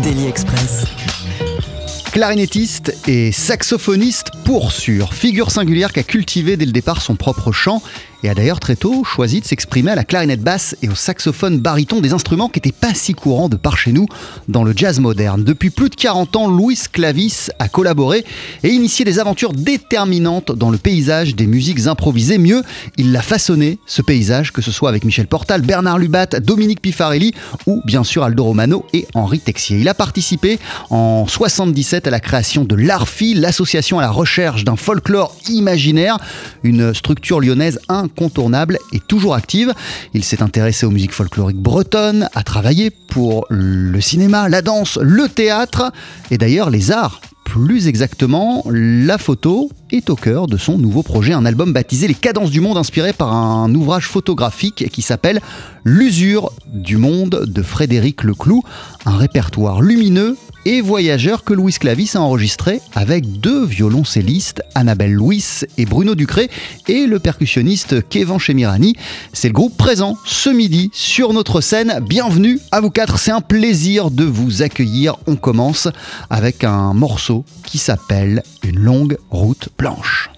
Daily Express. Clarinettiste et saxophoniste pour sûr, figure singulière qui a cultivé dès le départ son propre chant et a d'ailleurs très tôt choisi de s'exprimer à la clarinette basse et au saxophone baryton, des instruments qui n'étaient pas si courants de par chez nous dans le jazz moderne. Depuis plus de 40 ans, Louis Clavis a collaboré et initié des aventures déterminantes dans le paysage des musiques improvisées. Mieux, il l'a façonné, ce paysage, que ce soit avec Michel Portal, Bernard Lubat, Dominique Pifarelli ou bien sûr Aldo Romano et Henri Texier. Il a participé en 77 à la création de l'ARFI, l'association à la recherche d'un folklore imaginaire, une structure lyonnaise incontournable et toujours active. Il s'est intéressé aux musiques folkloriques bretonnes, a travaillé pour le cinéma, la danse, le théâtre et d'ailleurs les arts. Plus exactement, la photo est au cœur de son nouveau projet, un album baptisé Les Cadences du Monde, inspiré par un ouvrage photographique qui s'appelle L'usure du monde de Frédéric Leclou, un répertoire lumineux et voyageur que Louis Clavis a enregistré avec deux violoncellistes, Annabelle Louis et Bruno Ducré, et le percussionniste Kevin Chemirani. C'est le groupe présent ce midi sur notre scène. Bienvenue à vous quatre, c'est un plaisir de vous accueillir. On commence avec un morceau qui s'appelle Une longue route blanche.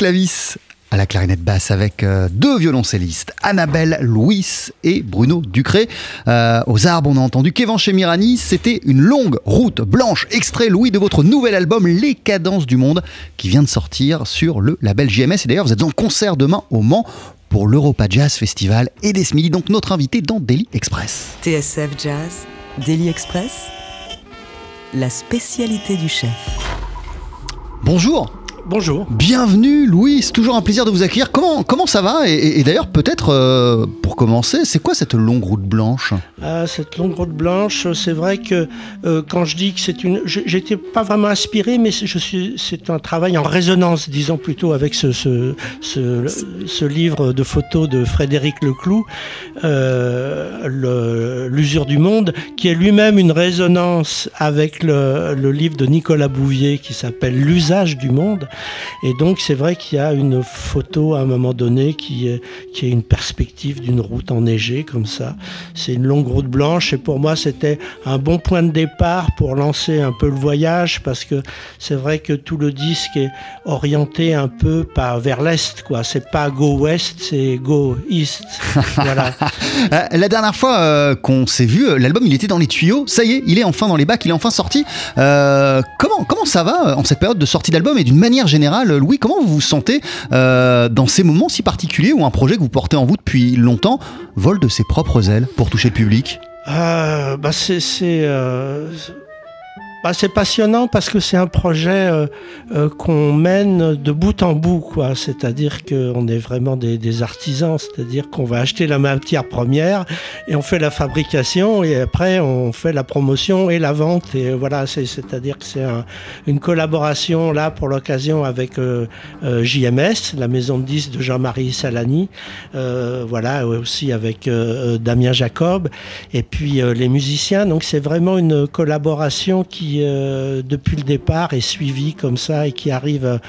Clavis à la clarinette basse avec euh, deux violoncellistes, Annabelle Louis et Bruno Ducré. Euh, aux arbres, on a entendu Kevin Chemirani. C'était une longue route blanche, extrait Louis de votre nouvel album Les Cadences du Monde, qui vient de sortir sur le label JMS. Et d'ailleurs, vous êtes en concert demain au Mans pour l'Europa Jazz Festival et des Smiley, donc notre invité dans Daily Express. TSF Jazz, Daily Express, la spécialité du chef. Bonjour Bonjour. Bienvenue Louis, c'est toujours un plaisir de vous accueillir. Comment, comment ça va Et, et d'ailleurs peut-être euh, pour commencer, c'est quoi cette longue route blanche? Ah, cette longue route blanche, c'est vrai que euh, quand je dis que c'est une... J'étais pas vraiment inspiré, mais c'est- je suis, c'est un travail en résonance, disons plutôt, avec ce, ce, ce, ce livre de photos de Frédéric Leclou, euh, le- L'usure du monde, qui est lui-même une résonance avec le, le livre de Nicolas Bouvier qui s'appelle L'usage du monde. Et donc c'est vrai qu'il y a une photo à un moment donné qui est, qui est une perspective d'une route enneigée comme ça. C'est une longue route blanche et pour moi c'était un bon point de départ pour lancer un peu le voyage parce que c'est vrai que tout le disque est orienté un peu pas vers l'est quoi. C'est pas go west, c'est go east. voilà. Euh, La dernière fois euh, qu'on s'est vu, euh, l'album il était dans les tuyaux. Ça y est, il est enfin dans les bacs, il est enfin sorti. Euh, comment, comment ça va euh, en cette période de sortie d'album Et d'une manière générale, Louis, comment vous vous sentez euh, dans ces moments si particuliers où un projet que vous portez en vous depuis longtemps vole de ses propres ailes pour toucher le public? Euh, bah euh, bah c'est passionnant parce que c'est un projet euh, euh, qu'on mène de bout en bout quoi. C'est-à-dire qu'on est vraiment des, des artisans. C'est-à-dire qu'on va acheter la matière première et on fait la fabrication et après on fait la promotion et la vente. Et voilà c'est c'est-à-dire que c'est un- une collaboration là pour l'occasion avec euh, euh, JMS la maison de disques de Jean-Marie Salani. Euh, voilà aussi avec euh, Damien Jacob. Et puis les musiciens. Donc c'est vraiment une collaboration qui, euh, depuis le départ, est suivie comme ça et qui arrive.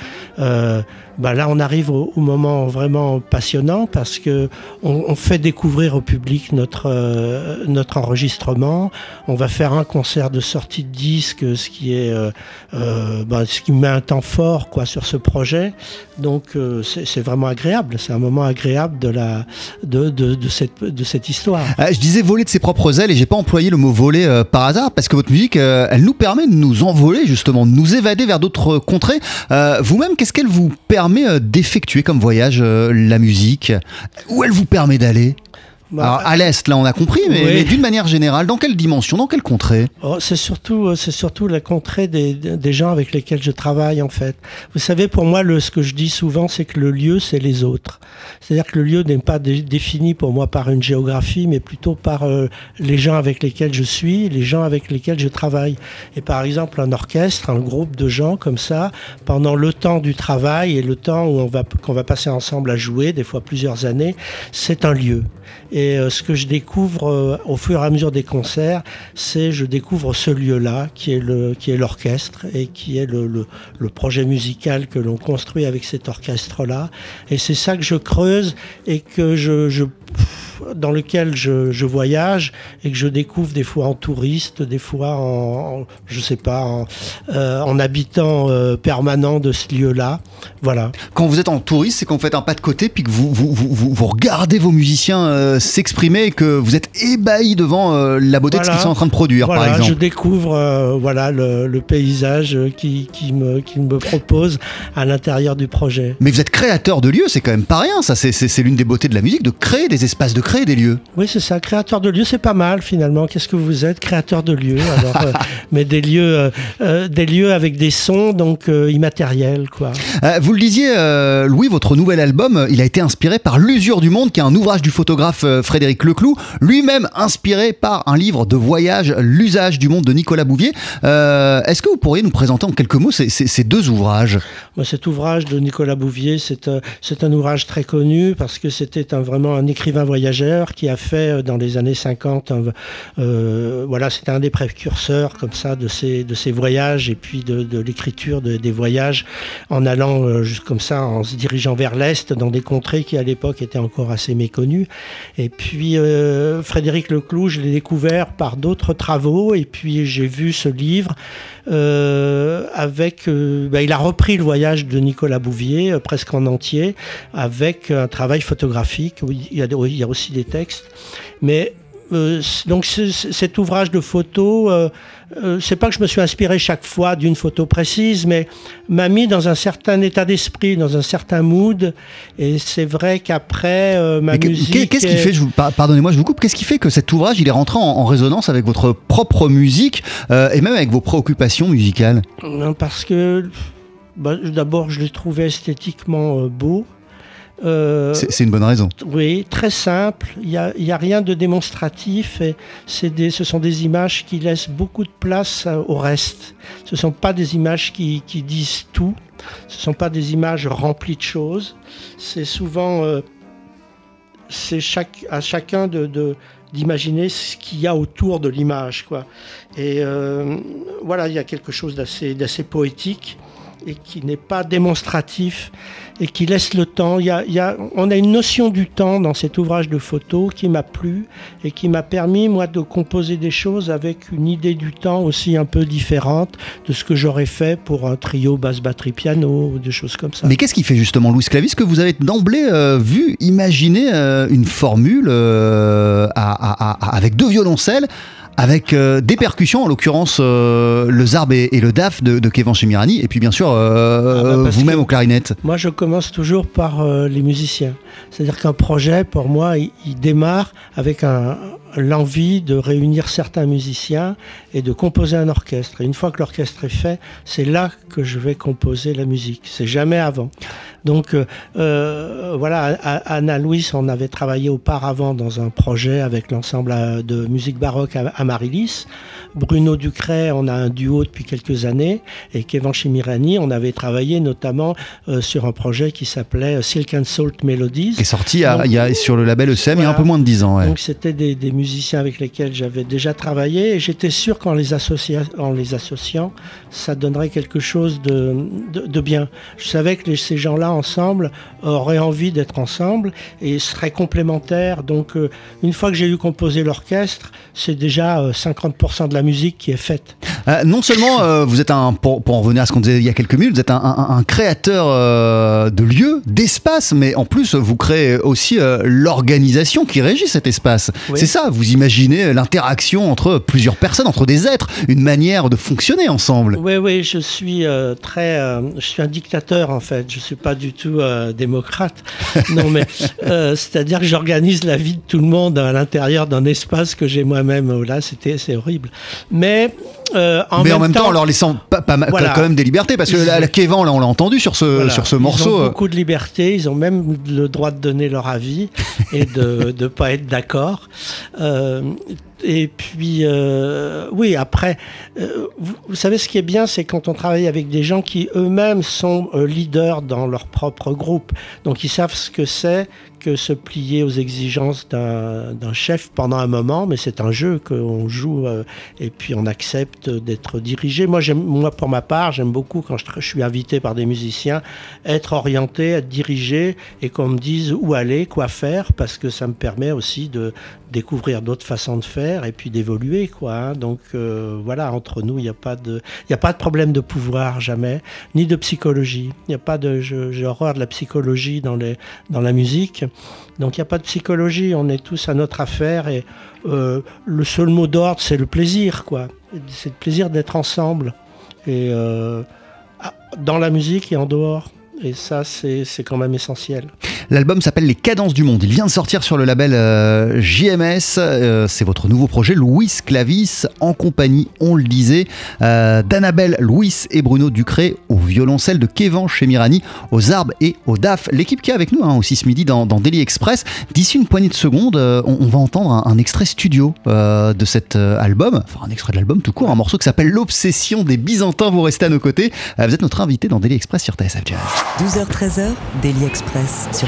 Bah là, on arrive au, moment vraiment passionnant parce que on, fait découvrir au public notre euh, notre enregistrement. On va faire un concert de sortie de disque, ce qui est euh, euh, bah, ce qui met un temps fort quoi sur ce projet. Donc c'est vraiment agréable. C'est un moment agréable de la de, de, cette de cette histoire. Je disais voler de ses propres ailes et j'ai pas employé le mot voler par hasard parce que votre musique, elle nous permet de nous envoler justement, de nous évader vers d'autres contrées. Vous-même, qu'est-ce qu'elle vous permet euh, d'effectuer comme voyage, euh, la musique? Où elle vous permet d'aller? Bah, Alors à l'est, là on a compris, mais, oui. mais d'une manière générale, dans quelle dimension, dans quelle contrée? Oh, c'est surtout, euh, c'est surtout la contrée des, des gens avec lesquels je travaille en fait. Vous savez, pour moi, le, ce que je dis souvent, c'est que le lieu, c'est les autres. C'est-à-dire que le lieu n'est pas dé- défini pour moi par une géographie, mais plutôt par euh, les gens avec lesquels je suis, les gens avec lesquels je travaille. Et par exemple, un orchestre, un groupe de gens comme ça, pendant le temps du travail et le temps où on va qu'on va passer ensemble à jouer, des fois plusieurs années, c'est un lieu. Et euh, ce que je découvre euh, au fur et à mesure des concerts, c'est je découvre ce lieu-là qui est le qui est l'orchestre et qui est le, le, le projet musical que l'on construit avec cet orchestre-là. Et c'est ça que je creuse et que je, je dans lequel je, je voyage et que je découvre des fois en touriste, des fois en, en- je sais pas, en, euh, en habitant euh, permanent de ce lieu-là. Voilà. Quand vous êtes en touriste, c'est quand vous faites un pas de côté, puis que vous, vous, vous, vous- regardez vos musiciens euh, s'exprimer et que vous êtes ébahi devant la beauté de ce qu'ils sont en train de produire, Voilà, par je exemple. découvre euh, voilà le, le paysage qui, qui me qui me propose à l'intérieur du projet. Mais vous êtes créateur de lieux, c'est quand même pas rien, ça. C'est l'une des beautés de la musique, de créer des espaces, de créer des lieux. Oui, c'est ça. Créateur de lieux, c'est pas mal finalement. Qu'est-ce que vous êtes Créateur de lieux? Alors, euh, mais des lieux, euh, euh, des lieux avec des sons donc euh, immatériels, quoi. Vous le disiez, Louis, votre nouvel album, il a été inspiré par L'usure du monde, qui est un ouvrage du photographe Frédéric Leclou, lui-même inspiré par un livre de voyage, L'usage du monde de Nicolas Bouvier. Est-ce que vous pourriez nous présenter en quelques mots ces, ces- ces deux ouvrages? Moi, cet ouvrage de Nicolas Bouvier, c'est un, c'est un ouvrage très connu parce que c'était un, vraiment un écrivain écrivain voyageur qui a fait dans les années 50, voilà, c'était un des précurseurs comme ça de ces, de ces voyages et puis de, l'écriture des voyages en allant juste comme ça, en se dirigeant vers l'Est dans des contrées qui à l'époque étaient encore assez méconnues. Et puis Frédéric Leclou, je l'ai découvert par d'autres travaux et puis j'ai vu ce livre euh, avec. Euh, bah, il a repris le voyage de Nicolas Bouvier euh, presque en entier avec un travail photographique. il, y a, il y a aussi des textes, mais euh, donc cet ouvrage de photo, euh, euh, c'est pas que je me suis inspiré chaque fois d'une photo précise, mais m'a mis dans un certain état d'esprit, dans un certain mood. Et c'est vrai qu'après ma musique. Qu'est-ce qui fait, pardonnez-moi, je vous coupe. Qu'est-ce qui fait que cet ouvrage il est rentré en, résonance avec votre propre musique et même avec vos préoccupations musicales? Parce que bah, d'abord je l'ai trouvé esthétiquement beau. Euh, c'est une bonne raison. Oui, très simple. Il n'y a, a, rien de démonstratif. Et des, ce sont des images qui laissent beaucoup de place euh, au reste. Ce ne sont pas des images qui, qui disent tout. Ce ne sont pas des images remplies de choses. C'est souvent euh, c'est chaque, à chacun de, d'imaginer ce qu'il y a autour de l'image. Quoi. Et voilà, il y a quelque chose d'assez, d'assez poétique et qui n'est pas démonstratif et qui laisse le temps. Il y a, on a une notion du temps dans cet ouvrage de photo qui m'a plu et qui m'a permis, moi, de composer des choses avec une idée du temps aussi un peu différente de ce que j'aurais fait pour un trio basse batterie piano ou des choses comme ça. Mais qu'est-ce qui fait justement Louis Clavis que vous avez d'emblée euh, vu imaginer euh, une formule euh, avec deux violoncelles avec euh, des percussions, en l'occurrence euh, le zarb et, le daf de, de Kevin Chemirani, et puis bien sûr euh, ah bah, vous-même aux clarinettes. Moi, je commence toujours par les musiciens. C'est-à-dire qu'un projet, pour moi, il, démarre avec l'envie de réunir certains musiciens et de composer un orchestre. Et une fois que l'orchestre est fait, c'est là que je vais composer la musique. C'est jamais avant. Donc euh, euh voilà, Anna Louis, on avait travaillé auparavant dans un projet avec l'ensemble euh, de musique baroque à Marilis. Bruno Ducret, on a un duo depuis quelques années. Et Kevin Chimirani, on avait travaillé notamment euh, sur un projet qui s'appelait Silk and Salt Melodies. Qui est sorti il y a, sur le label ECM il y a un peu moins de 10 ans. Donc c'était des, des musiciens avec lesquels j'avais déjà travaillé et j'étais sûr qu'en les, en les associant, ça donnerait quelque chose de, de, bien. Je savais que ces gens-là ensemble auraient envie d'être ensemble et seraient complémentaires. Donc euh, une fois que j'ai eu composé l'orchestre, c'est déjà 50% euh, de la musique qui est faite. Euh, non seulement vous êtes un, pour, pour, en revenir à ce qu'on disait il y a quelques minutes, vous êtes un, un, créateur de lieux, d'espace, mais en plus vous créez aussi l'organisation qui régit cet espace. C'est ça, vous imaginez l'interaction entre plusieurs personnes, entre des êtres, une manière de fonctionner ensemble. Oui, oui, je suis euh, très, euh, je suis un dictateur en fait. Je suis pas du tout euh, démocrate. non, mais c'est-à-dire que j'organise la vie de tout le monde à l'intérieur d'un espace que j'ai moi-même. Oh là, c'était, c'est horrible. Mais en mais en même temps, en leur laissant pas, pas quand même des libertés, parce que la, la Kévan, là, on l'a entendu sur ce, sur ce morceau. Ils ont beaucoup de liberté, ils ont même le droit de donner leur avis et de ne pas être d'accord. Euh, et puis, euh, oui, après, euh, vous, savez, ce qui est bien, c'est quand on travaille avec des gens qui eux-mêmes sont leaders dans leur propre groupe. Donc, ils savent ce que c'est se plier aux exigences d'un chef pendant un moment, mais c'est un jeu qu'on joue et puis on accepte d'être dirigé. Moi, moi, pour ma part, j'aime beaucoup quand je, suis invité par des musiciens, être orienté, être dirigé et qu'on me dise où aller, quoi faire, parce que ça me permet aussi de découvrir d'autres façons de faire et puis d'évoluer quoi. Hein. Donc euh, voilà, entre nous, il n'y a pas de a pas de problème de pouvoir jamais, ni de psychologie. Il n'y a pas de j'ai horreur de la psychologie dans les dans la musique. Donc il n'y a pas de psychologie, on est tous à notre affaire et euh, le seul mot d'ordre c'est le plaisir quoi. C'est le plaisir d'être ensemble et euh, dans la musique et en dehors. Et ça, c'est quand même essentiel. L'album s'appelle Les Cadences du Monde. Il vient de sortir sur le label euh, JMS. Euh, c'est votre nouveau projet, Louis Clavis, en compagnie, on le disait, euh, d'Annabelle Louis et Bruno Ducré au violoncelle, de Kevin Chemirani aux arbres et au DAF. L'équipe qui est avec nous hein, aussi ce midi dans, Daily Express. D'ici une poignée de secondes, on, va entendre un, extrait studio de cet album, enfin un extrait de l'album tout court, un morceau qui s'appelle L'obsession des Byzantins. Vous restez à nos côtés. vous êtes notre invité dans Daily Express sur TSF Jazz. 12h-13h, Daily Express sur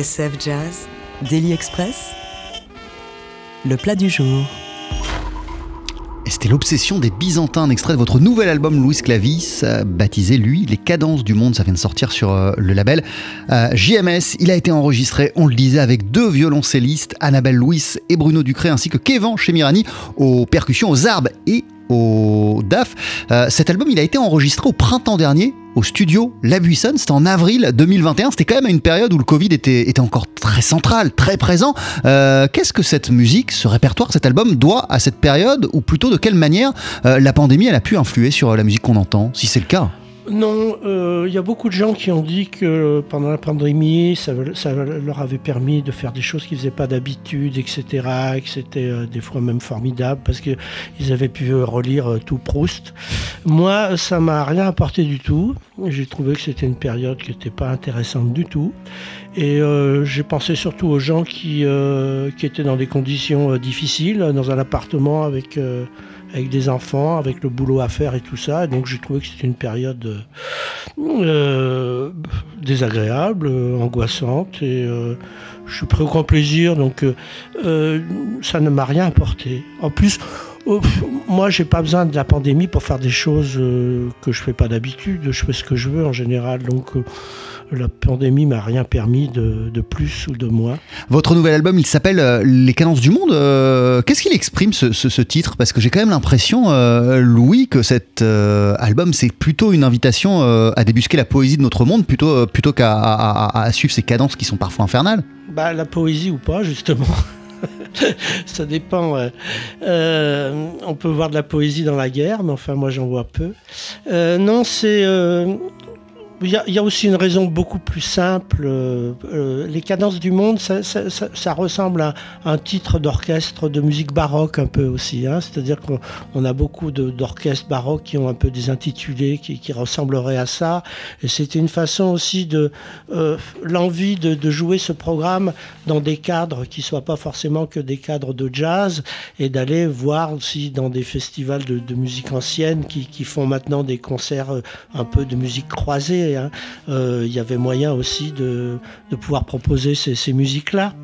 TSF Jazz, Daily Express, le plat du jour. C'était l'obsession des Byzantins, un extrait de votre nouvel album Louis Clavis, euh, baptisé lui Les Cadences du Monde. Ça vient de sortir sur euh, le label euh, JMS. Il a été enregistré, on le disait, avec deux violoncellistes, Annabelle Louis et Bruno Ducré, ainsi que Kevin Chemirani aux percussions, aux arbres et au DAF. Euh, cet album, il a été enregistré au printemps dernier au studio La Buissonne. C'était en avril 2021. C'était quand même à une période où le Covid était, encore très central, très présent. Euh, Qu'est-ce que cette musique, ce répertoire, cet album doit à cette période ou plutôt de quelle manière euh, la pandémie a pu influer sur la musique qu'on entend, si c'est le cas? Non, euh, il y a beaucoup de gens qui ont dit que pendant la pandémie, ça, leur avait permis de faire des choses qu'ils faisaient pas d'habitude, etc. Et que c'était euh, des fois même formidable parce qu'ils avaient pu relire euh, tout Proust. Moi, ça m'a rien apporté du tout. J'ai trouvé que c'était une période qui n'était pas intéressante du tout. Et j'ai pensé surtout aux gens qui, qui étaient dans des conditions difficiles, dans un appartement avec, avec des enfants, avec le boulot à faire et tout ça. Donc j'ai trouvé que c'était une période euh, désagréable, angoissante, et je suis pris au grand plaisir, donc ça ne m'a rien apporté. En plus, moi, j'ai pas besoin de la pandémie pour faire des choses que je fais pas d'habitude. Je fais ce que je veux en général, donc la pandémie m'a rien permis de, plus ou de moins. Votre nouvel album, il s'appelle euh, Les cadences du monde. Euh, qu'est-ce qu'il exprime ce, titre? Parce que j'ai quand même l'impression, euh, Louis, que cet album, c'est plutôt une invitation à débusquer la poésie de notre monde plutôt, plutôt qu'à suivre ces cadences qui sont parfois infernales. Bah, la poésie ou pas, justement. ça dépend. on peut voir de la poésie dans la guerre, mais enfin, moi, j'en vois peu. non, c'est il y, a, aussi une raison beaucoup plus simple. Euh, euh, les cadences du monde, ça, ressemble à un titre d'orchestre de musique baroque un peu aussi. Hein. C'est-à-dire qu'on a beaucoup d'orchestres baroques qui ont un peu des intitulés qui, ressembleraient à ça. Et c'était une façon aussi de euh, l'envie de, jouer ce programme dans des cadres qui soient pas forcément que des cadres de jazz et d'aller voir aussi dans des festivals de, musique ancienne qui, qui, font maintenant des concerts un peu de musique croisée Hein. Euh, il y avait moyen aussi de, pouvoir proposer ces, musiques-là.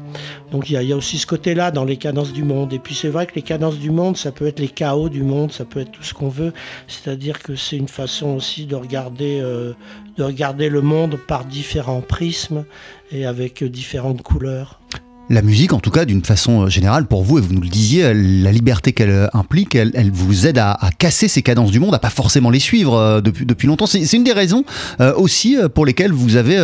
Donc il y, a aussi ce côté-là dans les cadences du monde. Et puis c'est vrai que les cadences du monde, ça peut être les chaos du monde, ça peut être tout ce qu'on veut. C'est-à-dire que c'est une façon aussi de regarder, euh, de regarder le monde par différents prismes et avec différentes couleurs la musique, en tout cas, d'une façon euh, générale, pour vous, et vous nous le disiez, la liberté qu'elle euh, implique, elle, vous aide à, casser ces cadences du monde, à pas forcément les suivre euh, depuis, longtemps. C'est une des raisons aussi pour lesquelles vous avez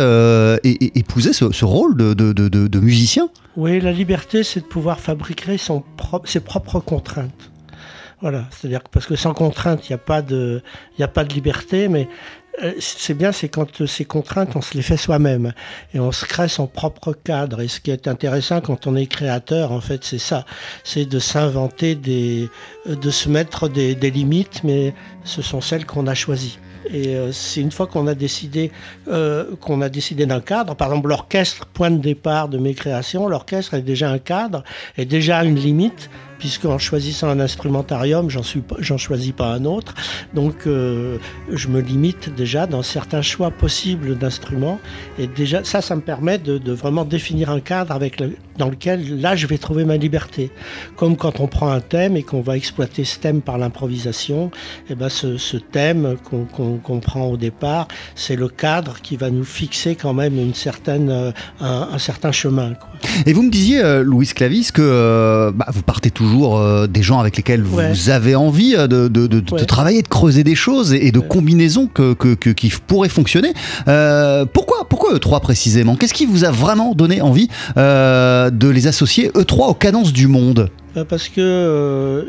épousé ce, rôle de, musicien. Oui, la liberté, c'est de pouvoir fabriquer ses propres contraintes. Voilà, c'est-à-dire parce que sans contrainte, il n'y a, pas de, liberté, mais euh, c'est bien, c'est quand euh, ces contraintes, on se les fait soi-même et on se crée son propre cadre. Et ce qui est intéressant quand on est créateur, en fait, c'est ça, c'est de s'inventer des, euh, de se mettre des, limites, mais ce sont celles qu'on a choisies. Et c'est une fois qu'on a décidé qu'on a décidé d'un cadre, par exemple l'orchestre, point de départ de mes créations, l'orchestre est déjà un cadre, est déjà une limite puisqu'en choisissant un instrumentarium, j'en choisis pas un autre. Donc euh, je me limite déjà dans certains choix possibles d'instruments et déjà ça ça me permet de, vraiment définir un cadre dans lequel là je vais trouver ma liberté. Comme quand on prend un thème et qu'on va exploiter ce thème par l'improvisation, et eh ben ce, thème qu'on prend au départ, c'est le cadre qui va nous fixer quand même une certaine, euh, un, certain chemin. Et vous me disiez, euh, Louis Clavis, que bah, vous partez toujours euh, des gens avec lesquels vous avez envie euh, de, travailler, de creuser des choses et, de combinaisons que, qui pourraient fonctionner. Euh, pourquoi, pourquoi E3 précisément? Qu'est-ce qui vous a vraiment donné envie de les associer E3 aux cadences du monde? Parce que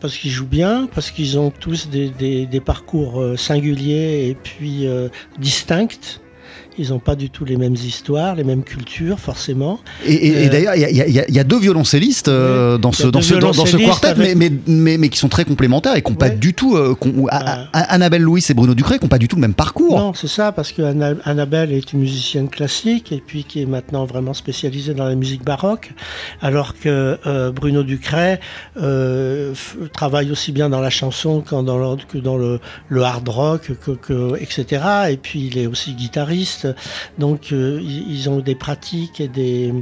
parce qu'ils jouent bien, parce qu'ils ont tous des, des, parcours singuliers et puis distincts. Ils n'ont pas du tout les mêmes histoires, les mêmes cultures, forcément. Et, euh, d'ailleurs, il y, a deux violoncellistes euh, dans, ce, dans, ce, dans, ce quartet, mais, mais, mais, qui sont très complémentaires et qui n'ont pas du tout. Euh, Annabelle Louis et Bruno Ducré qui n'ont pas du tout le même parcours. Non, c'est ça, parce que Annabelle est une musicienne classique et puis qui est maintenant vraiment spécialisée dans la musique baroque, alors que Bruno Ducré travaille aussi bien dans la chanson que dans le, que dans le, le hard rock, que, etc. Et puis il est aussi guitariste. Donc euh, ils ont des pratiques et des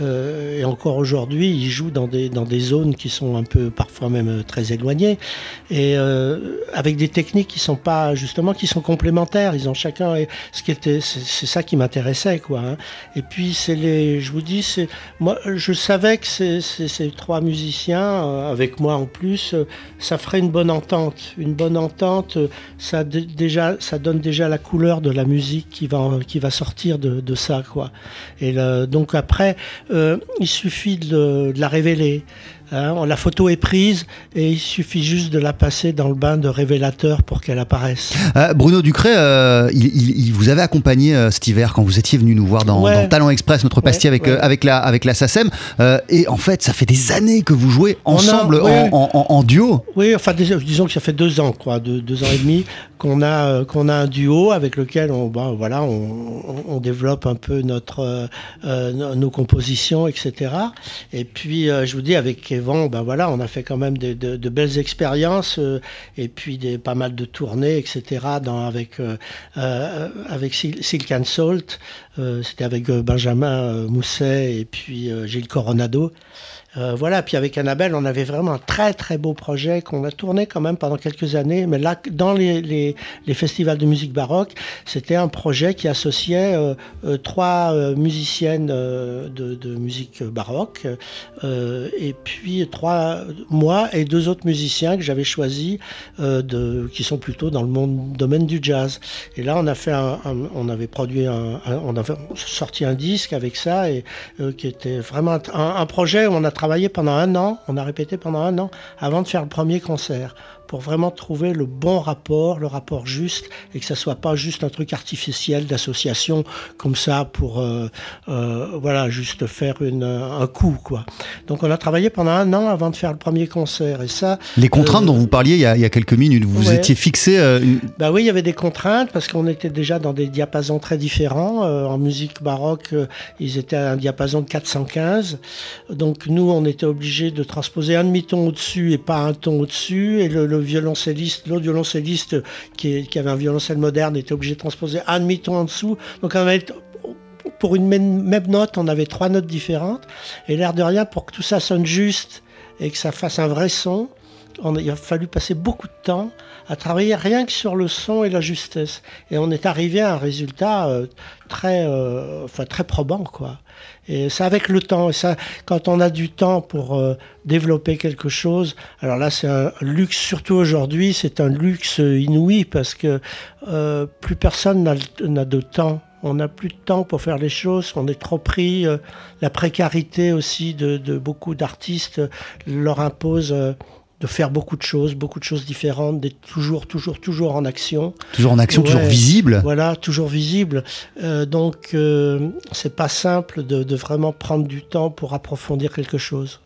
euh, et encore aujourd'hui ils jouent dans des dans des zones qui sont un peu parfois même euh, très éloignées et avec des techniques qui sont pas justement qui sont complémentaires. Ils ont chacun ce qui était c'est ça qui m'intéressait quoi. Hein. Et puis c'est les je vous dis c'est moi je savais que ces, ces, trois musiciens avec moi en plus ça ferait une bonne entente une bonne entente ça déjà ça donne déjà la couleur de la musique qui va qui va sortir de, ça, quoi. Et donc après, euh, il suffit de, la révéler. Hein. la photo est prise et il suffit juste de la passer dans le bain de révélateur pour qu'elle apparaisse. Euh, Bruno Ducré, euh, il, vous avait accompagné cet hiver quand vous étiez venu nous voir dans, Talent Express, notre pastille avec, avec, la, avec la SACEM. et en fait, ça fait des années que vous jouez ensemble en, duo. Oui, enfin, disons que ça fait deux ans, quoi, deux, ans et demi qu'on a, qu'on a un duo avec lequel on, ben, voilà, on, développe un peu notre, nos compositions, etc. Et puis, je vous dis, avec ben on a fait quand même de, belles expériences euh, et puis pas mal de tournées, etc. Avec euh, euh, Silk and Salt, c'était avec Benjamin Mousset et puis Gilles Coronado. Euh, voilà, puis avec Annabelle, on avait vraiment un très très beau projet qu'on a tourné quand même pendant quelques années. Mais là, dans les, festivals de musique baroque, c'était un projet qui associait euh, euh, trois musiciennes de, musique baroque et puis trois, moi et deux autres musiciens que j'avais choisis qui sont plutôt dans le domaine du jazz. Et là, on a fait on avait produit un, on avait sorti un disque avec ça et qui était vraiment un, un projet où on a travaillé pendant un an, on a répété pendant un an avant de faire le premier concert pour vraiment trouver le bon rapport, le rapport juste et que ça soit pas juste un truc artificiel d'association comme ça pour euh, euh, voilà juste faire une, un coup quoi. Donc on a travaillé pendant un an avant de faire le premier concert et ça Les contraintes Euh, dont vous parliez il y a, il y a quelques minutes, vous ouais. étiez fixé. une- bah oui, il y avait des contraintes parce qu'on était déjà dans des diapasons très différents. En musique baroque, ils étaient à un diapason de 415. Donc nous, on était obligés de transposer un demi-ton au-dessus et pas un ton au-dessus. Et le, le violoncelliste, l'autre violoncelliste qui, qui avait un violoncelle moderne était obligé de transposer un demi-ton en dessous. Donc on avait pour une même note, on avait trois notes différentes. Et l'air de rien, pour que tout ça sonne juste et que ça fasse un vrai son, il a fallu passer beaucoup de temps à travailler rien que sur le son et la justesse. Et on est arrivé à un résultat euh, très, euh, enfin, très probant, quoi. Et ça avec le temps. Ça, quand on a du temps pour euh, développer quelque chose, alors là, c'est un luxe, surtout aujourd'hui, c'est un luxe inouï parce que plus personne n'a de temps. On n'a plus de temps pour faire les choses, on est trop pris. la précarité aussi de, beaucoup d'artistes leur impose de faire beaucoup de choses, beaucoup de choses différentes, d'être toujours, toujours, toujours en action. toujours en action, toujours visible. Voilà, toujours visible. Euh, donc, euh, c'est pas simple de, de vraiment prendre du temps pour approfondir quelque chose.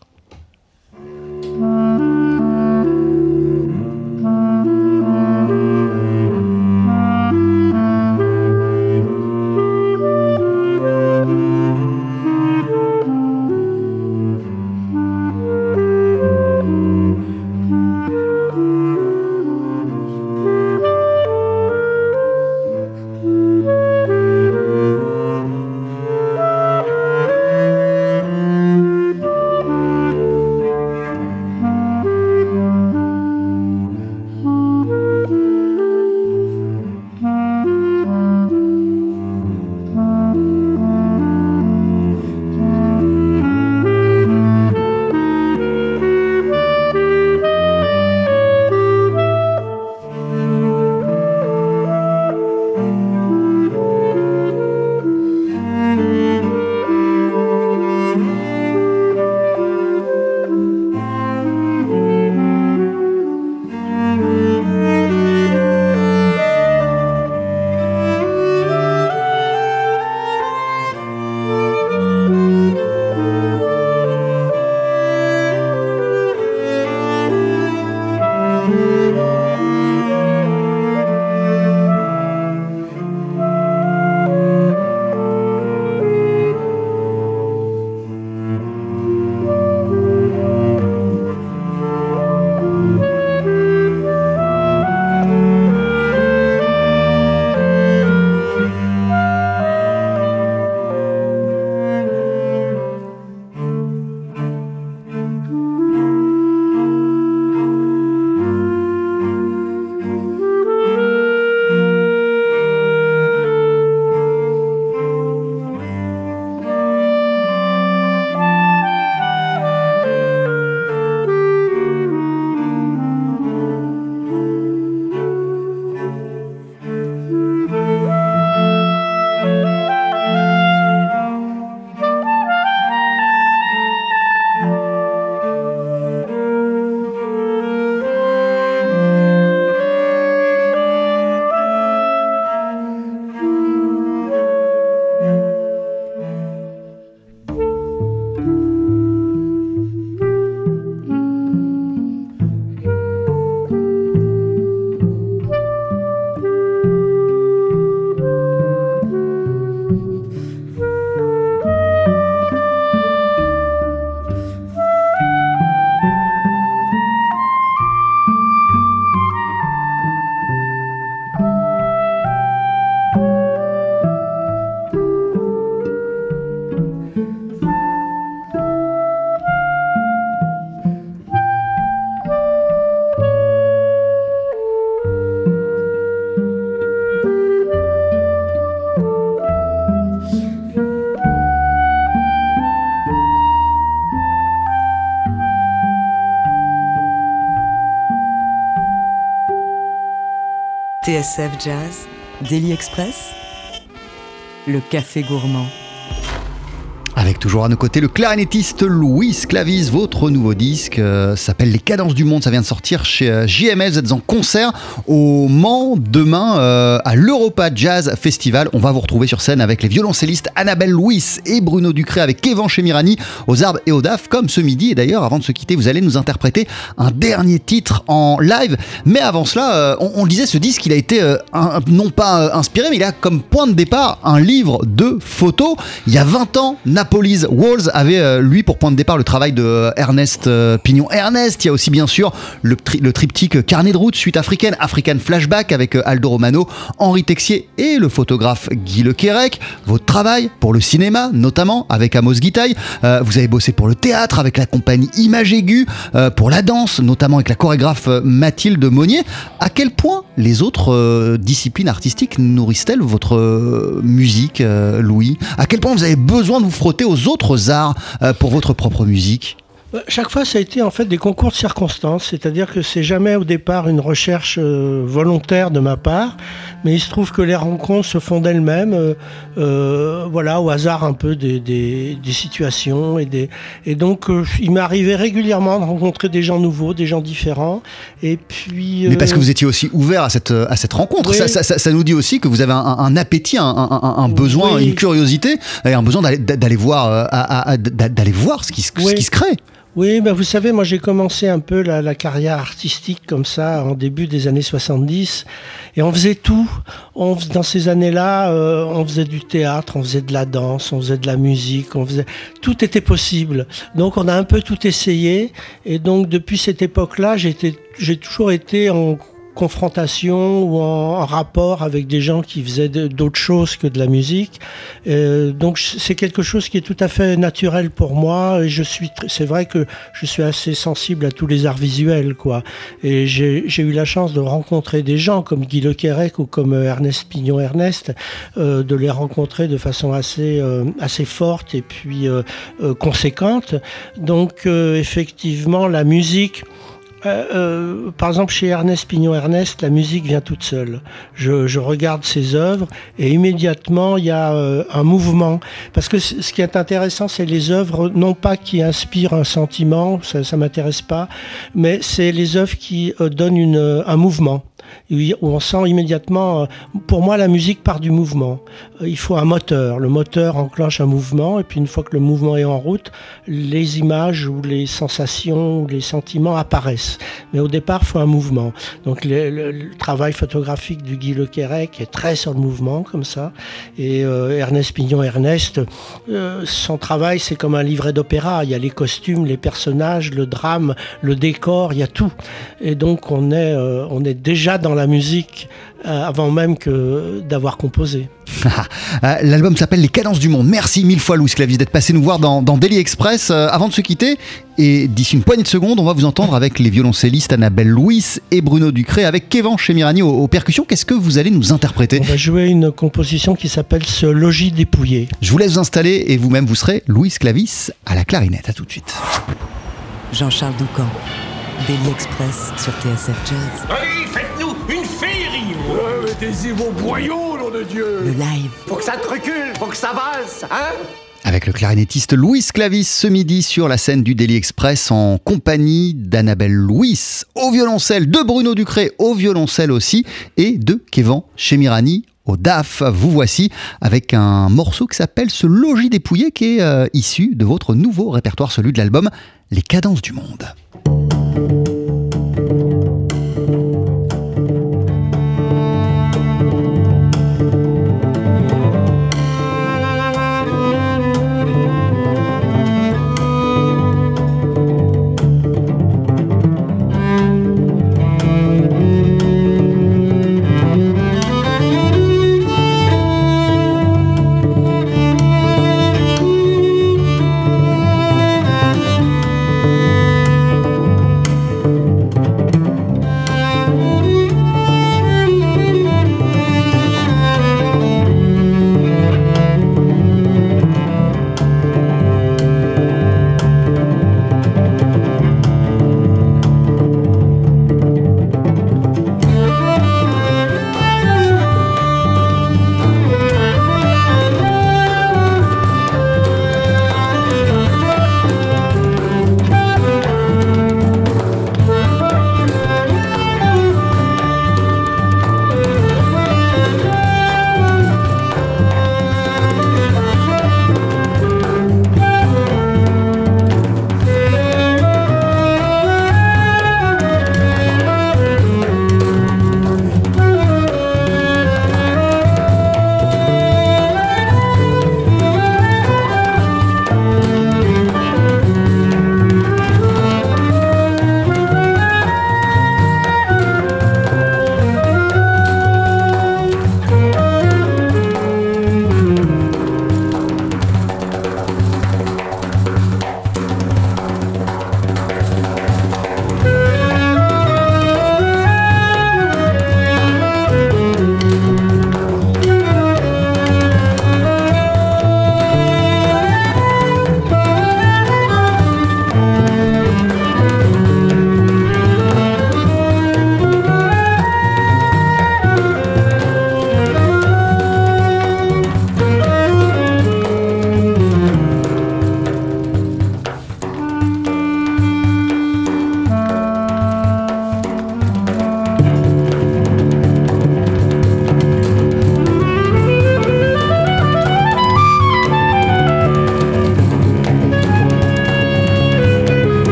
TSF Jazz, Daily Express, le café gourmand. Avec toujours à nos côtés le clarinettiste Louis Clavis, votre nouveau disque euh, s'appelle Les Cadences du Monde, ça vient de sortir chez euh, JMS, vous êtes en concert au Mans demain euh, à l'Europa Jazz Festival. On va vous retrouver sur scène avec les violoncellistes Annabelle Louis et Bruno Ducré avec Kevin Chemirani aux arbres et aux daf comme ce midi. Et d'ailleurs, avant de se quitter, vous allez nous interpréter un dernier titre en live. Mais avant cela, euh, on, on disait, ce disque, il a été non pas inspiré, mais il a comme point de départ un livre de photos. Il y a 20 ans, Napoli's Walls avait euh, lui pour point de départ le travail de euh, Ernest euh, Pignon. Ernest, il y a aussi bien sûr le, tri- triptyque Carnet de route, suite africaine, African Flashback avec Aldo Romano, Henri Texier et le photographe Guy Le Quérec. Votre travail pour le cinéma, notamment avec Amos Guitaille. Vous avez bossé pour le théâtre avec la compagnie Image Aiguë, pour la danse, notamment avec la chorégraphe Mathilde Monnier. À quel point les autres disciplines artistiques nourrissent-elles votre musique, Louis? À quel point vous avez besoin de vous frotter aux autres arts euh, pour votre propre musique Chaque fois, ça a été en fait des concours de circonstances, c'est-à-dire que c'est jamais au départ une recherche euh, volontaire de ma part, mais il se trouve que les rencontres se font d'elles-mêmes, euh, euh, voilà, au hasard un peu des, des- des situations et des et donc il arrivé régulièrement de rencontrer des gens nouveaux, des gens différents, et puis. Mais parce que vous étiez aussi ouvert à cette, à cette rencontre. Oui. Ça, ça- ça- ça nous dit aussi que vous avez un, un appétit, un, un- un- un besoin, Oui. une curiosité, et un besoin d'aller voir, d'aller voir ce qui, se- ce Oui. qui se crée. Oui, ben vous savez, moi j'ai commencé un peu la, carrière artistique comme ça en début des années 70 et on faisait tout. On, dans ces années-là, euh, on faisait du théâtre, on faisait de la danse, on faisait de la musique, on faisait tout était possible. Donc on a un peu tout essayé et donc depuis cette époque-là, j'ai toujours été en confrontation ou en, rapport avec des gens qui faisaient d'autres choses que de la musique. Euh, donc c'est quelque chose qui est tout à fait naturel pour moi. Je suis, c'est vrai que je suis assez sensible à tous les arts visuels, quoi. Et j'ai eu la chance de rencontrer des gens comme Guy Le Quérec ou comme euh, Ernest Pignon Ernest, euh, de les rencontrer de façon assez assez forte et puis conséquente. Donc effectivement, la musique. Euh, euh, par exemple, chez Ernest Pignon Ernest, la musique vient toute seule. Je, regarde ses œuvres et immédiatement il y a euh, un mouvement. Parce que ce qui est intéressant, c'est les œuvres non pas qui inspirent un sentiment, ça, ça m'intéresse pas, mais c'est les œuvres qui donnent un mouvement. Où on sent immédiatement. euh, Pour moi, la musique part du mouvement. Euh, Il faut un moteur. Le moteur enclenche un mouvement, et puis une fois que le mouvement est en route, les images ou les sensations ou les sentiments apparaissent. Mais au départ, il faut un mouvement. Donc le, travail photographique du Guy Le Quérec est très sur le mouvement, comme ça. Et euh, Ernest Pignon Ernest, son travail, c'est comme un livret d'opéra. Il y a les costumes, les personnages, le drame, le décor, il y a tout. Et donc on est, on est déjà dans la musique euh, avant même que d'avoir composé. Euh, L'album s'appelle Les Cadences du Monde. Merci mille fois, Louis Clavis, d'être passé nous voir dans, dans Daily Express. Euh, avant de se quitter, et d'ici une poignée de secondes, on va vous entendre avec les violoncellistes Annabelle Louis et Bruno Ducré, avec Kevin Chemirani aux, aux percussions. Qu'est-ce que vous allez nous interpréter? On va jouer une composition qui s'appelle Ce logis dépouillé. Je vous laisse vous installer et vous-même, vous serez Louis Clavis à la clarinette. À tout de suite. Jean-Charles Doucan, Daily Express sur TSF Jazz, Allez, Mettez-y vos boyaux, nom de Dieu le live. Faut que ça te recule, faut que ça valse, hein Avec le clarinettiste Louis Clavis ce midi sur la scène du Daily Express en compagnie d'Annabelle Louis au violoncelle, de Bruno Ducré au violoncelle aussi et de Kevin Chemirani au DAF. Vous voici avec un morceau qui s'appelle Ce logis dépouillé qui est euh, issu de votre nouveau répertoire, celui de l'album Les Cadences du Monde.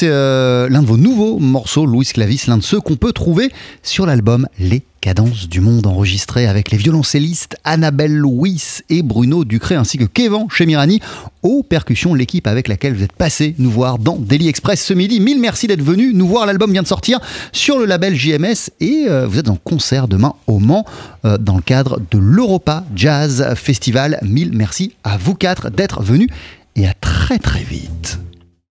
C'est euh, l'un de vos nouveaux morceaux, Louis Clavis, l'un de ceux qu'on peut trouver sur l'album Les Cadences du Monde, enregistré avec les violoncellistes Annabelle Louis et Bruno Ducré, ainsi que Kevin Chemirani, aux percussions, l'équipe avec laquelle vous êtes passé nous voir dans Daily Express ce midi. Mille merci d'être venu nous voir. L'album vient de sortir sur le label JMS et euh, vous êtes en concert demain au Mans euh, dans le cadre de l'Europa Jazz Festival. Mille merci à vous quatre d'être venus et à très très vite.